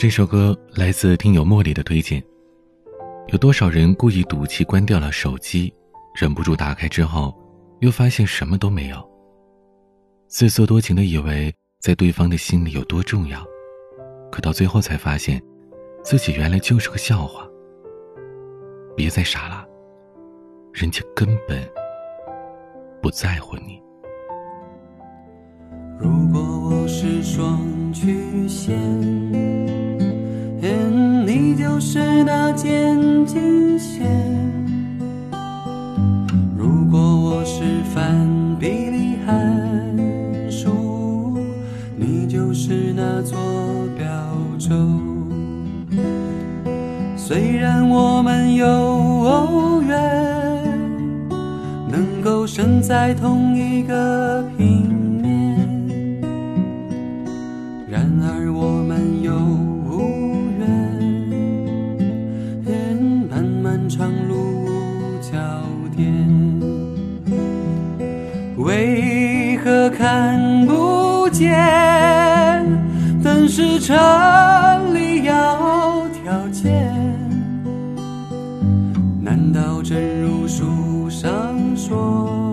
这首歌来自听友茉莉的推荐。有多少人故意赌气关掉了手机，忍不住打开之后，又发现什么都没有。自作多情的以为在对方的心里有多重要，可到最后才发现，自己原来就是个笑话。别再傻了，人家根本不在乎你。如果我是双曲线。就是那渐近线。如果我是反比例函数，你就是那座标轴。虽然我们有缘，能够生在同一个平面，然而我们有。焦点为何看不见？灯是城里要条件，难道真如书上说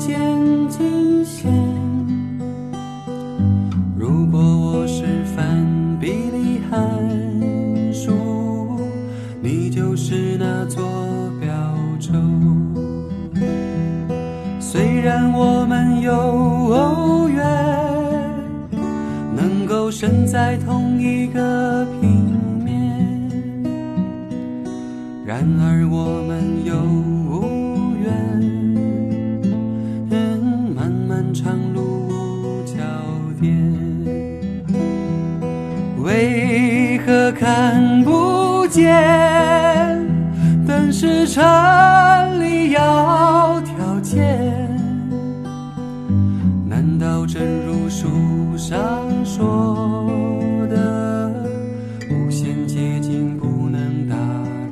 渐近线如果我是反比例函数你就是那座标轴虽然我们有缘能够生在同一个平面然而我们有无见？灯是城里要条件。正如书上说的，无限接近不能达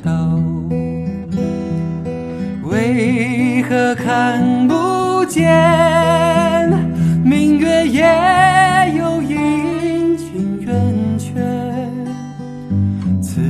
到，为何看不见？明月也有阴晴圆缺，此